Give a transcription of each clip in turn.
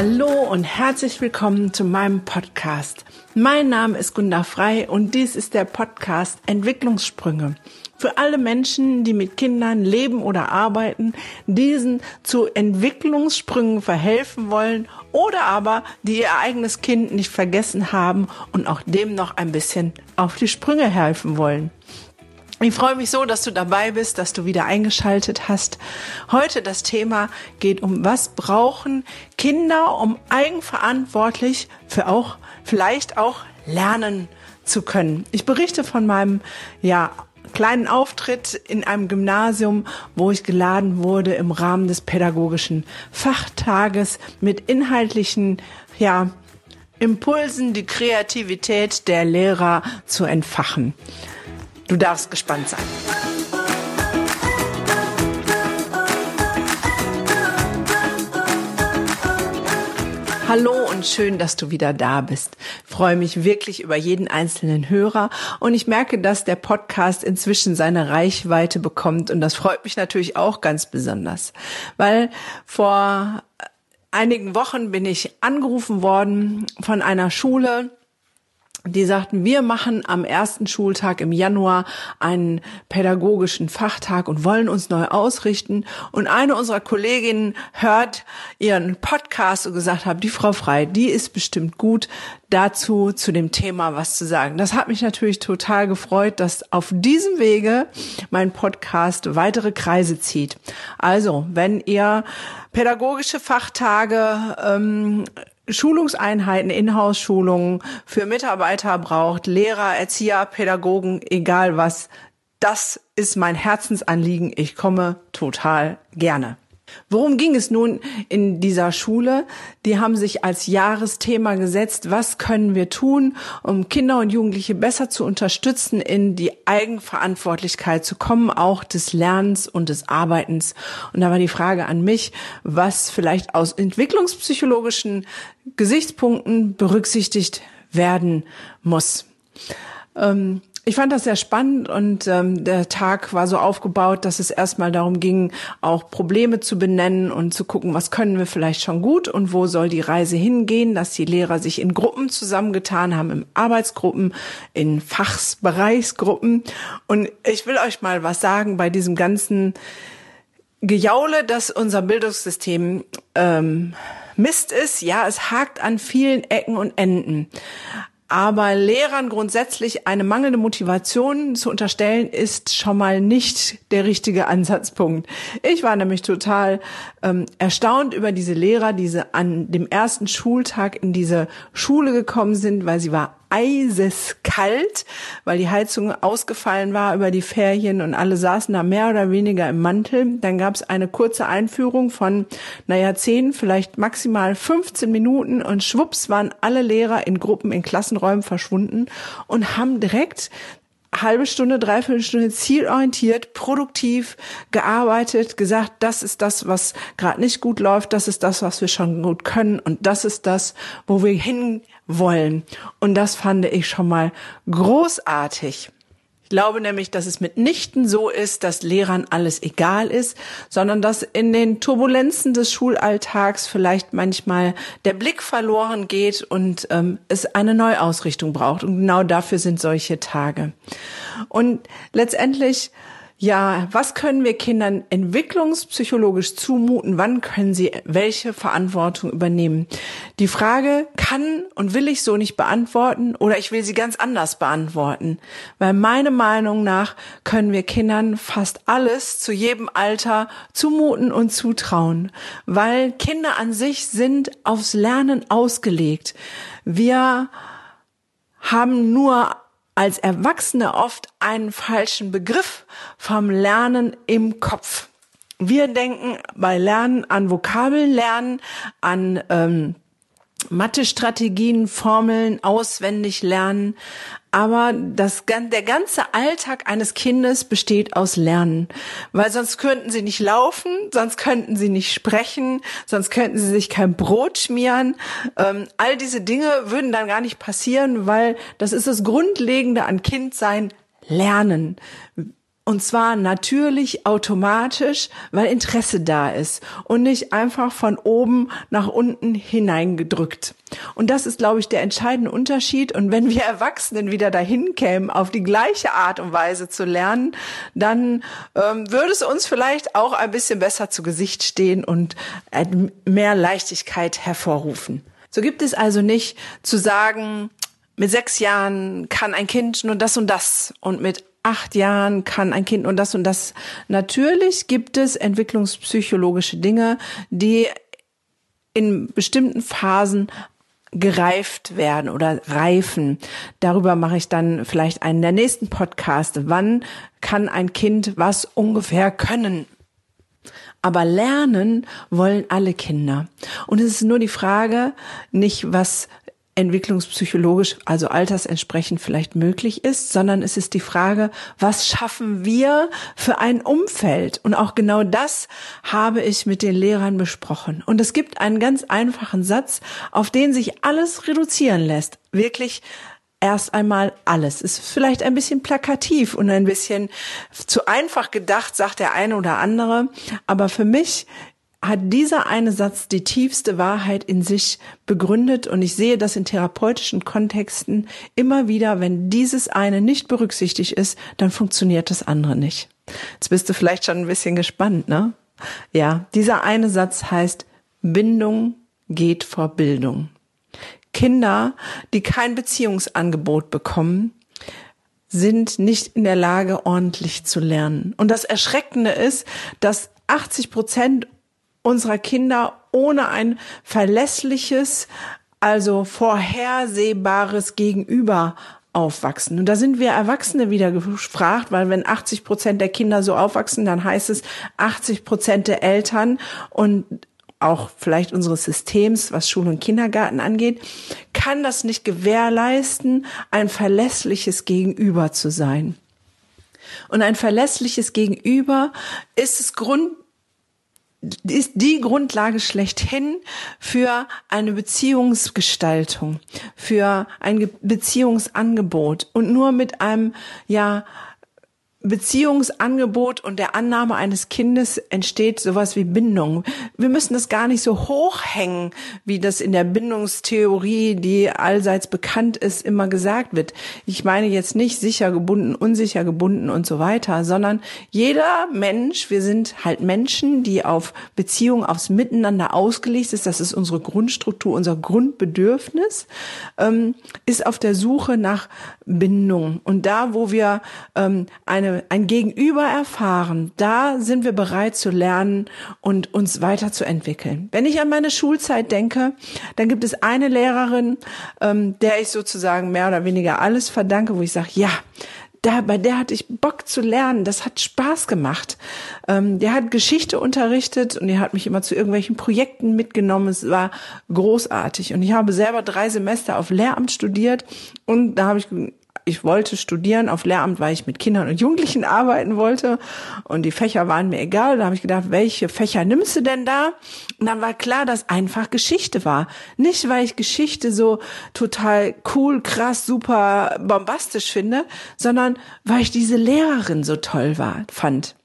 Hallo und herzlich willkommen zu meinem Podcast. Mein Name ist Gunda Frei und dies ist der Podcast Entwicklungssprünge. Für alle Menschen, die mit Kindern leben oder arbeiten, diesen zu Entwicklungssprüngen verhelfen wollen oder aber die ihr eigenes Kind nicht vergessen haben und auch dem noch ein bisschen auf die Sprünge helfen wollen. Ich freue mich so, dass du dabei bist, dass du wieder eingeschaltet hast. Heute das Thema geht um, was brauchen Kinder, um eigenverantwortlich für auch, vielleicht auch lernen zu können. Ich berichte von meinem, ja, kleinen Auftritt in einem Gymnasium, wo ich geladen wurde im Rahmen des pädagogischen Fachtages mit inhaltlichen, ja, Impulsen, die Kreativität der Lehrer zu entfachen. Du darfst gespannt sein. Hallo und schön, dass du wieder da bist. Freue mich wirklich über jeden einzelnen Hörer und ich merke, dass der Podcast inzwischen seine Reichweite bekommt und das freut mich natürlich auch ganz besonders, weil vor einigen Wochen bin ich angerufen worden von einer Schule, die sagten, wir machen am ersten Schultag im Januar einen pädagogischen Fachtag und wollen uns neu ausrichten. Und eine unserer Kolleginnen hört ihren Podcast und gesagt hat, die Frau Frei, die ist bestimmt gut dazu, zu dem Thema was zu sagen. Das hat mich natürlich total gefreut, dass auf diesem Wege mein Podcast weitere Kreise zieht. Also, wenn ihr pädagogische Fachtage ähm, Schulungseinheiten, Inhouse-Schulungen für Mitarbeiter braucht, Lehrer, Erzieher, Pädagogen, egal was. Das ist mein Herzensanliegen. Ich komme total gerne. Worum ging es nun in dieser Schule? Die haben sich als Jahresthema gesetzt, was können wir tun, um Kinder und Jugendliche besser zu unterstützen, in die Eigenverantwortlichkeit zu kommen, auch des Lernens und des Arbeitens. Und da war die Frage an mich, was vielleicht aus entwicklungspsychologischen Gesichtspunkten berücksichtigt werden muss. Ähm, ich fand das sehr spannend und ähm, der Tag war so aufgebaut, dass es erstmal darum ging, auch Probleme zu benennen und zu gucken, was können wir vielleicht schon gut und wo soll die Reise hingehen, dass die Lehrer sich in Gruppen zusammengetan haben, in Arbeitsgruppen, in Fachsbereichsgruppen. Und ich will euch mal was sagen bei diesem ganzen Gejaule, dass unser Bildungssystem ähm, Mist ist. Ja, es hakt an vielen Ecken und Enden. Aber Lehrern grundsätzlich eine mangelnde Motivation zu unterstellen, ist schon mal nicht der richtige Ansatzpunkt. Ich war nämlich total ähm, erstaunt über diese Lehrer, die an dem ersten Schultag in diese Schule gekommen sind, weil sie war eiseskalt, weil die Heizung ausgefallen war über die Ferien und alle saßen da mehr oder weniger im Mantel. Dann gab es eine kurze Einführung von, naja, zehn, vielleicht maximal 15 Minuten und schwupps waren alle Lehrer in Gruppen, in Klassenräumen verschwunden und haben direkt halbe Stunde, dreiviertel Stunde zielorientiert, produktiv gearbeitet, gesagt, das ist das, was gerade nicht gut läuft, das ist das, was wir schon gut können und das ist das, wo wir hin wollen. Und das fand ich schon mal großartig. Ich glaube nämlich, dass es mitnichten so ist, dass Lehrern alles egal ist, sondern dass in den Turbulenzen des Schulalltags vielleicht manchmal der Blick verloren geht und ähm, es eine Neuausrichtung braucht. Und genau dafür sind solche Tage. Und letztendlich ja, was können wir Kindern entwicklungspsychologisch zumuten? Wann können sie welche Verantwortung übernehmen? Die Frage kann und will ich so nicht beantworten oder ich will sie ganz anders beantworten. Weil meiner Meinung nach können wir Kindern fast alles zu jedem Alter zumuten und zutrauen. Weil Kinder an sich sind aufs Lernen ausgelegt. Wir haben nur als Erwachsene oft einen falschen Begriff vom Lernen im Kopf. Wir denken bei Lernen an Vokabellernen, an ähm, Mathe-Strategien, Formeln auswendig lernen. Aber das, der ganze Alltag eines Kindes besteht aus Lernen. Weil sonst könnten sie nicht laufen, sonst könnten sie nicht sprechen, sonst könnten sie sich kein Brot schmieren. Ähm, all diese Dinge würden dann gar nicht passieren, weil das ist das Grundlegende an Kindsein, Lernen. Und zwar natürlich, automatisch, weil Interesse da ist und nicht einfach von oben nach unten hineingedrückt. Und das ist, glaube ich, der entscheidende Unterschied. Und wenn wir Erwachsenen wieder dahin kämen, auf die gleiche Art und Weise zu lernen, dann ähm, würde es uns vielleicht auch ein bisschen besser zu Gesicht stehen und mehr Leichtigkeit hervorrufen. So gibt es also nicht zu sagen, mit sechs Jahren kann ein Kind nur das und das und mit acht Jahren kann ein Kind und das und das. Natürlich gibt es entwicklungspsychologische Dinge, die in bestimmten Phasen gereift werden oder reifen. Darüber mache ich dann vielleicht einen der nächsten Podcast. Wann kann ein Kind was ungefähr können? Aber lernen wollen alle Kinder. Und es ist nur die Frage, nicht was entwicklungspsychologisch, also altersentsprechend vielleicht möglich ist, sondern es ist die Frage, was schaffen wir für ein Umfeld? Und auch genau das habe ich mit den Lehrern besprochen. Und es gibt einen ganz einfachen Satz, auf den sich alles reduzieren lässt. Wirklich erst einmal alles. Ist vielleicht ein bisschen plakativ und ein bisschen zu einfach gedacht, sagt der eine oder andere. Aber für mich hat dieser eine Satz die tiefste Wahrheit in sich begründet und ich sehe das in therapeutischen Kontexten immer wieder, wenn dieses eine nicht berücksichtigt ist, dann funktioniert das andere nicht. Jetzt bist du vielleicht schon ein bisschen gespannt, ne? Ja, dieser eine Satz heißt, Bindung geht vor Bildung. Kinder, die kein Beziehungsangebot bekommen, sind nicht in der Lage, ordentlich zu lernen. Und das Erschreckende ist, dass 80 Prozent unserer Kinder ohne ein verlässliches, also vorhersehbares Gegenüber aufwachsen. Und da sind wir Erwachsene wieder gefragt, weil wenn 80 Prozent der Kinder so aufwachsen, dann heißt es 80 Prozent der Eltern und auch vielleicht unseres Systems, was Schule und Kindergarten angeht, kann das nicht gewährleisten, ein verlässliches Gegenüber zu sein. Und ein verlässliches Gegenüber ist es Grund, ist die Grundlage schlechthin für eine Beziehungsgestaltung, für ein Beziehungsangebot. Und nur mit einem, ja, Beziehungsangebot und der Annahme eines Kindes entsteht sowas wie Bindung. Wir müssen das gar nicht so hochhängen, wie das in der Bindungstheorie, die allseits bekannt ist, immer gesagt wird. Ich meine jetzt nicht sicher gebunden, unsicher gebunden und so weiter, sondern jeder Mensch, wir sind halt Menschen, die auf Beziehung, aufs Miteinander ausgelegt ist, das ist unsere Grundstruktur, unser Grundbedürfnis, ähm, ist auf der Suche nach Bindung. Und da, wo wir ähm, eine, ein Gegenüber erfahren, da sind wir bereit zu lernen und uns weiterzuentwickeln. Wenn ich an meine Schulzeit denke, dann gibt es eine Lehrerin, ähm, der ich sozusagen mehr oder weniger alles verdanke, wo ich sage, ja, da, bei der hatte ich Bock zu lernen. Das hat Spaß gemacht. Ähm, der hat Geschichte unterrichtet und er hat mich immer zu irgendwelchen Projekten mitgenommen. Es war großartig. Und ich habe selber drei Semester auf Lehramt studiert und da habe ich ich wollte studieren auf Lehramt, weil ich mit Kindern und Jugendlichen arbeiten wollte und die Fächer waren mir egal. Da habe ich gedacht, welche Fächer nimmst du denn da? Und dann war klar, dass einfach Geschichte war. Nicht, weil ich Geschichte so total cool, krass, super bombastisch finde, sondern weil ich diese Lehrerin so toll war, fand.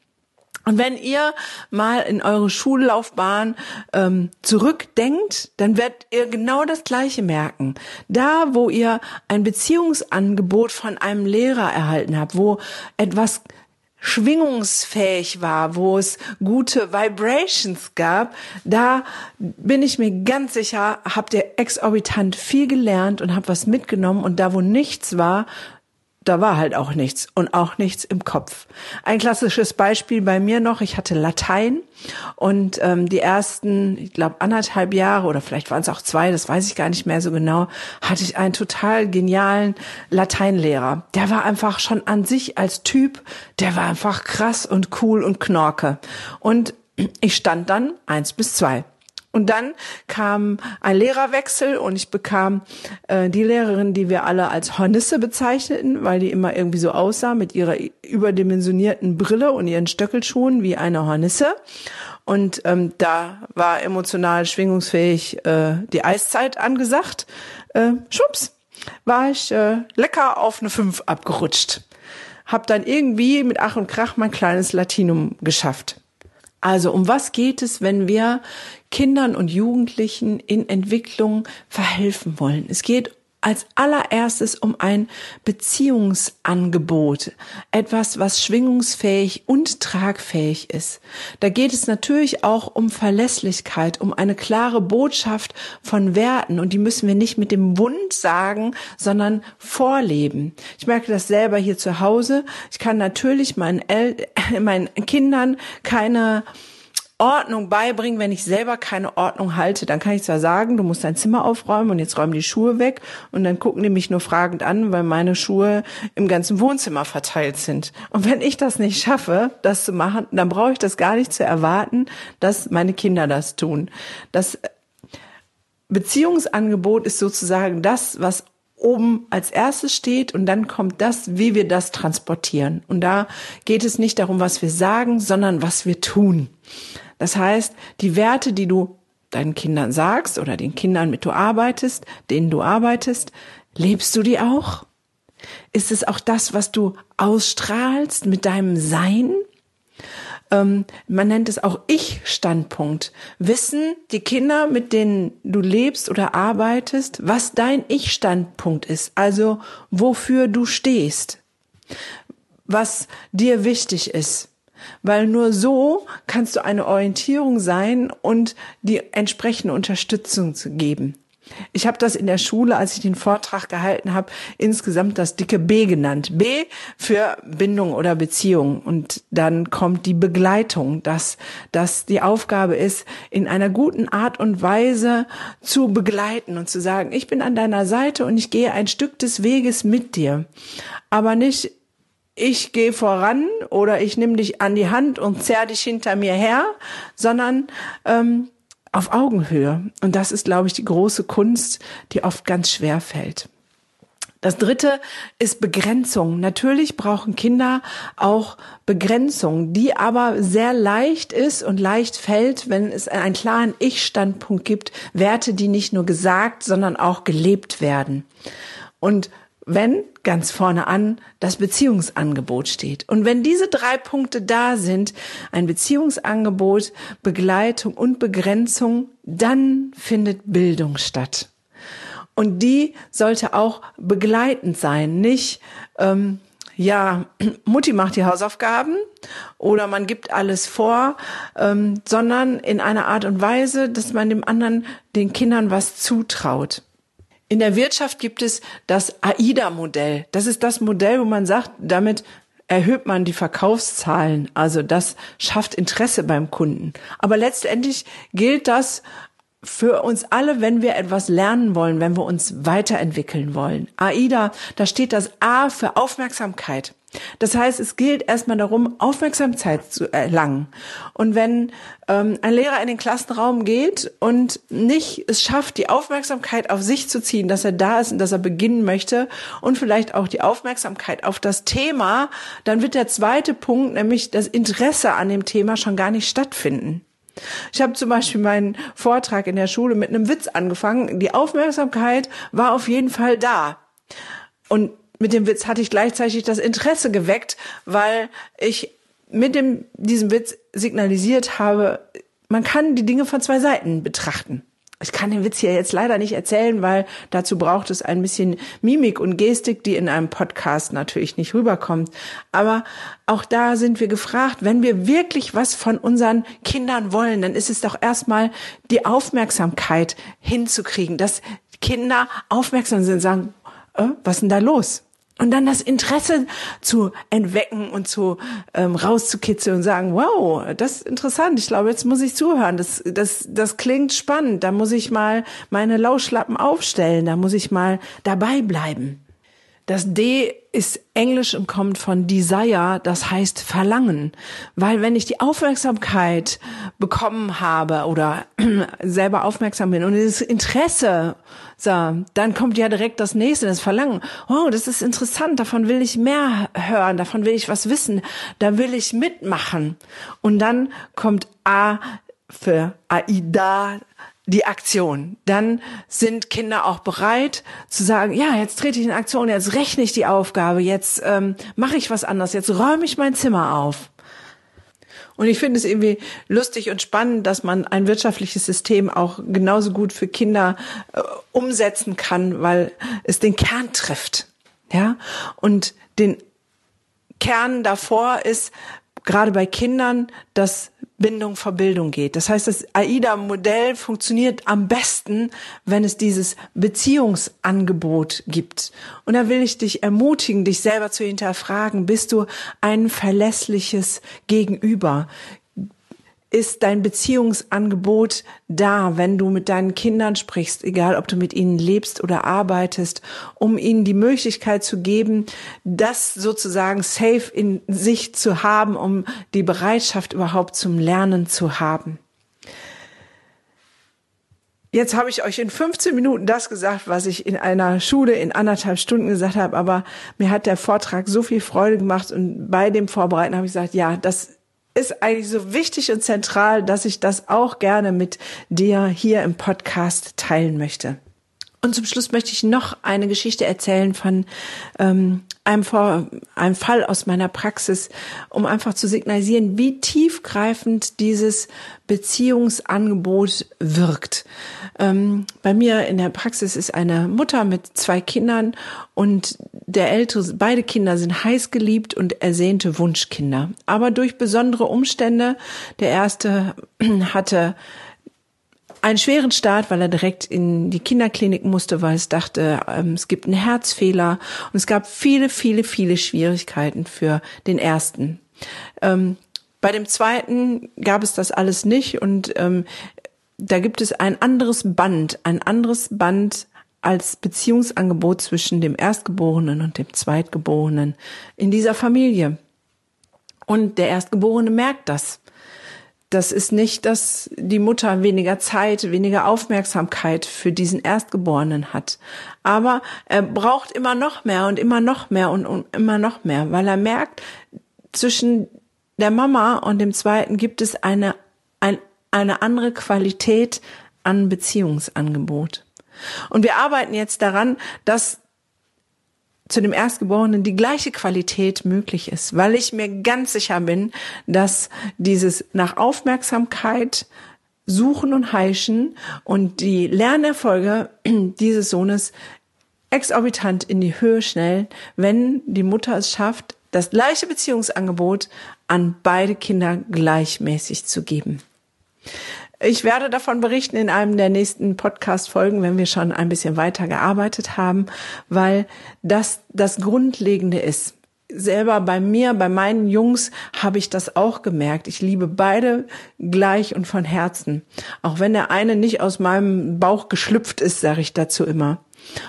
Und wenn ihr mal in eure Schullaufbahn ähm, zurückdenkt, dann werdet ihr genau das Gleiche merken. Da, wo ihr ein Beziehungsangebot von einem Lehrer erhalten habt, wo etwas schwingungsfähig war, wo es gute Vibrations gab, da bin ich mir ganz sicher, habt ihr exorbitant viel gelernt und habt was mitgenommen und da, wo nichts war, da war halt auch nichts und auch nichts im Kopf. Ein klassisches Beispiel bei mir noch, ich hatte Latein und ähm, die ersten, ich glaube, anderthalb Jahre oder vielleicht waren es auch zwei, das weiß ich gar nicht mehr so genau, hatte ich einen total genialen Lateinlehrer. Der war einfach schon an sich als Typ, der war einfach krass und cool und knorke. Und ich stand dann eins bis zwei. Und dann kam ein Lehrerwechsel und ich bekam äh, die Lehrerin, die wir alle als Hornisse bezeichneten, weil die immer irgendwie so aussah mit ihrer überdimensionierten Brille und ihren Stöckelschuhen wie eine Hornisse. Und ähm, da war emotional schwingungsfähig äh, die Eiszeit angesagt. Äh, schwupps, war ich äh, lecker auf eine 5 abgerutscht. habe dann irgendwie mit Ach und Krach mein kleines Latinum geschafft. Also um was geht es, wenn wir Kindern und Jugendlichen in Entwicklung verhelfen wollen? Es geht als allererstes um ein Beziehungsangebot, etwas, was schwingungsfähig und tragfähig ist. Da geht es natürlich auch um Verlässlichkeit, um eine klare Botschaft von Werten und die müssen wir nicht mit dem Wund sagen, sondern vorleben. Ich merke das selber hier zu Hause. Ich kann natürlich meinen, El meinen Kindern keine Ordnung beibringen, wenn ich selber keine Ordnung halte. Dann kann ich zwar sagen, du musst dein Zimmer aufräumen und jetzt räumen die Schuhe weg und dann gucken die mich nur fragend an, weil meine Schuhe im ganzen Wohnzimmer verteilt sind. Und wenn ich das nicht schaffe, das zu machen, dann brauche ich das gar nicht zu erwarten, dass meine Kinder das tun. Das Beziehungsangebot ist sozusagen das, was oben als erstes steht und dann kommt das, wie wir das transportieren. Und da geht es nicht darum, was wir sagen, sondern was wir tun. Das heißt, die Werte, die du deinen Kindern sagst oder den Kindern, mit du arbeitest, denen du arbeitest, lebst du die auch? Ist es auch das, was du ausstrahlst mit deinem Sein? Ähm, man nennt es auch Ich-Standpunkt. Wissen die Kinder, mit denen du lebst oder arbeitest, was dein Ich-Standpunkt ist, also wofür du stehst, was dir wichtig ist. Weil nur so kannst du eine Orientierung sein und die entsprechende Unterstützung zu geben. Ich habe das in der Schule, als ich den Vortrag gehalten habe, insgesamt das dicke B genannt. B für Bindung oder Beziehung. Und dann kommt die Begleitung, dass dass die Aufgabe ist, in einer guten Art und Weise zu begleiten und zu sagen, ich bin an deiner Seite und ich gehe ein Stück des Weges mit dir. Aber nicht ich gehe voran oder ich nehme dich an die Hand und zerr dich hinter mir her, sondern ähm, auf Augenhöhe. Und das ist, glaube ich, die große Kunst, die oft ganz schwer fällt. Das dritte ist Begrenzung. Natürlich brauchen Kinder auch Begrenzung, die aber sehr leicht ist und leicht fällt, wenn es einen klaren Ich-Standpunkt gibt, Werte, die nicht nur gesagt, sondern auch gelebt werden. Und wenn ganz vorne an das Beziehungsangebot steht. Und wenn diese drei Punkte da sind, ein Beziehungsangebot, Begleitung und Begrenzung, dann findet Bildung statt. Und die sollte auch begleitend sein, nicht ähm, ja, Mutti macht die Hausaufgaben oder man gibt alles vor, ähm, sondern in einer Art und Weise, dass man dem anderen, den Kindern was zutraut. In der Wirtschaft gibt es das AIDA-Modell. Das ist das Modell, wo man sagt, damit erhöht man die Verkaufszahlen. Also das schafft Interesse beim Kunden. Aber letztendlich gilt das für uns alle, wenn wir etwas lernen wollen, wenn wir uns weiterentwickeln wollen. AIDA, da steht das A für Aufmerksamkeit. Das heißt, es gilt erstmal darum, Aufmerksamkeit zu erlangen. Und wenn ähm, ein Lehrer in den Klassenraum geht und nicht es schafft, die Aufmerksamkeit auf sich zu ziehen, dass er da ist und dass er beginnen möchte und vielleicht auch die Aufmerksamkeit auf das Thema, dann wird der zweite Punkt, nämlich das Interesse an dem Thema, schon gar nicht stattfinden. Ich habe zum Beispiel meinen Vortrag in der Schule mit einem Witz angefangen. Die Aufmerksamkeit war auf jeden Fall da. Und mit dem Witz hatte ich gleichzeitig das Interesse geweckt, weil ich mit dem, diesem Witz signalisiert habe, man kann die Dinge von zwei Seiten betrachten. Ich kann den Witz hier jetzt leider nicht erzählen, weil dazu braucht es ein bisschen Mimik und Gestik, die in einem Podcast natürlich nicht rüberkommt. Aber auch da sind wir gefragt, wenn wir wirklich was von unseren Kindern wollen, dann ist es doch erstmal die Aufmerksamkeit hinzukriegen, dass Kinder aufmerksam sind, sagen, äh, was ist denn da los? Und dann das Interesse zu entwecken und zu ähm, rauszukitzeln und sagen, wow, das ist interessant. Ich glaube, jetzt muss ich zuhören. Das, das, das klingt spannend. Da muss ich mal meine Lauschlappen aufstellen. Da muss ich mal dabei bleiben. Das D ist Englisch und kommt von Desire, das heißt Verlangen. Weil wenn ich die Aufmerksamkeit bekommen habe oder selber aufmerksam bin und das Interesse, so, dann kommt ja direkt das nächste, das Verlangen. Oh, das ist interessant, davon will ich mehr hören, davon will ich was wissen, da will ich mitmachen. Und dann kommt A für Aida, die Aktion. Dann sind Kinder auch bereit zu sagen, ja, jetzt trete ich in Aktion, jetzt rechne ich die Aufgabe, jetzt ähm, mache ich was anderes, jetzt räume ich mein Zimmer auf. Und ich finde es irgendwie lustig und spannend, dass man ein wirtschaftliches System auch genauso gut für Kinder äh, umsetzen kann, weil es den Kern trifft. Ja, und den Kern davor ist, gerade bei Kindern, dass Bindung vor Bildung geht. Das heißt, das AIDA-Modell funktioniert am besten, wenn es dieses Beziehungsangebot gibt. Und da will ich dich ermutigen, dich selber zu hinterfragen. Bist du ein verlässliches Gegenüber? Ist dein Beziehungsangebot da, wenn du mit deinen Kindern sprichst, egal ob du mit ihnen lebst oder arbeitest, um ihnen die Möglichkeit zu geben, das sozusagen safe in sich zu haben, um die Bereitschaft überhaupt zum Lernen zu haben. Jetzt habe ich euch in 15 Minuten das gesagt, was ich in einer Schule in anderthalb Stunden gesagt habe, aber mir hat der Vortrag so viel Freude gemacht und bei dem Vorbereiten habe ich gesagt, ja, das ist eigentlich so wichtig und zentral, dass ich das auch gerne mit dir hier im Podcast teilen möchte. Und zum Schluss möchte ich noch eine Geschichte erzählen von ähm, Vor einem Fall aus meiner Praxis, um einfach zu signalisieren, wie tiefgreifend dieses Beziehungsangebot wirkt. Ähm, bei mir in der Praxis ist eine Mutter mit zwei Kindern und der ältere, beide Kinder sind heiß geliebt und ersehnte Wunschkinder. Aber durch besondere Umstände, der erste hatte einen schweren Start, weil er direkt in die Kinderklinik musste, weil es dachte, ähm, es gibt einen Herzfehler und es gab viele, viele, viele Schwierigkeiten für den ersten. Ähm, bei dem zweiten gab es das alles nicht und ähm, da gibt es ein anderes Band, ein anderes Band als Beziehungsangebot zwischen dem Erstgeborenen und dem Zweitgeborenen in dieser Familie. Und der Erstgeborene merkt das das ist nicht, dass die Mutter weniger Zeit, weniger Aufmerksamkeit für diesen Erstgeborenen hat. Aber er braucht immer noch mehr und immer noch mehr und, und immer noch mehr, weil er merkt, zwischen der Mama und dem Zweiten gibt es eine, ein, eine andere Qualität an Beziehungsangebot. Und wir arbeiten jetzt daran, dass zu dem Erstgeborenen die gleiche Qualität möglich ist, weil ich mir ganz sicher bin, dass dieses nach Aufmerksamkeit suchen und heischen und die Lernerfolge dieses Sohnes exorbitant in die Höhe schnellen, wenn die Mutter es schafft, das gleiche Beziehungsangebot an beide Kinder gleichmäßig zu geben. Ich werde davon berichten in einem der nächsten Podcast-Folgen, wenn wir schon ein bisschen weiter gearbeitet haben, weil das das Grundlegende ist. Selber bei mir, bei meinen Jungs habe ich das auch gemerkt. Ich liebe beide gleich und von Herzen. Auch wenn der eine nicht aus meinem Bauch geschlüpft ist, sage ich dazu immer.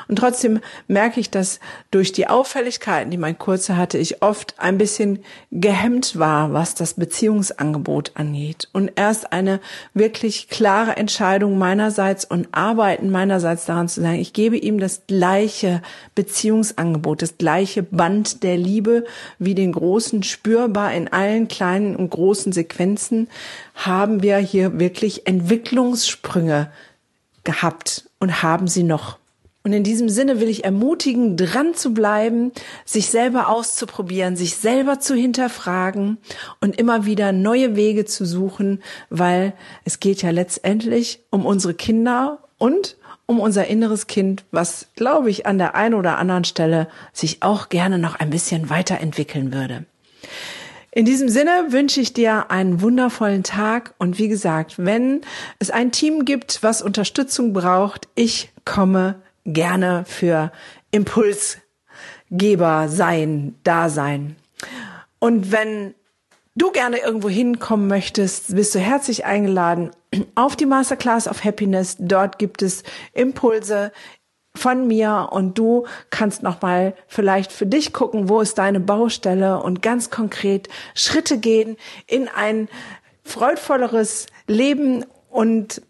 Und trotzdem merke ich, dass durch die Auffälligkeiten, die mein Kurze hatte, ich oft ein bisschen gehemmt war, was das Beziehungsangebot angeht. Und erst eine wirklich klare Entscheidung meinerseits und Arbeiten meinerseits daran zu sagen, ich gebe ihm das gleiche Beziehungsangebot, das gleiche Band der Liebe wie den großen spürbar in allen kleinen und großen Sequenzen, haben wir hier wirklich Entwicklungssprünge gehabt und haben sie noch. Und in diesem Sinne will ich ermutigen, dran zu bleiben, sich selber auszuprobieren, sich selber zu hinterfragen und immer wieder neue Wege zu suchen, weil es geht ja letztendlich um unsere Kinder und um unser inneres Kind, was, glaube ich, an der einen oder anderen Stelle sich auch gerne noch ein bisschen weiterentwickeln würde. In diesem Sinne wünsche ich dir einen wundervollen Tag und wie gesagt, wenn es ein Team gibt, was Unterstützung braucht, ich komme gerne für Impulsgeber sein, da sein. Und wenn du gerne irgendwo hinkommen möchtest, bist du herzlich eingeladen auf die Masterclass of Happiness. Dort gibt es Impulse von mir und du kannst noch mal vielleicht für dich gucken, wo ist deine Baustelle und ganz konkret Schritte gehen in ein freudvolleres Leben und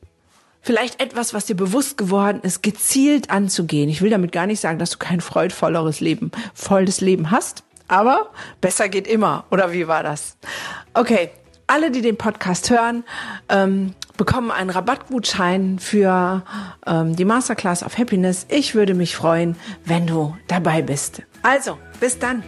vielleicht etwas, was dir bewusst geworden ist, gezielt anzugehen. Ich will damit gar nicht sagen, dass du kein freudvolleres Leben, volles Leben hast, aber besser geht immer. Oder wie war das? Okay, alle, die den Podcast hören, ähm, bekommen einen Rabattgutschein für ähm, die Masterclass of Happiness. Ich würde mich freuen, wenn du dabei bist. Also, bis dann.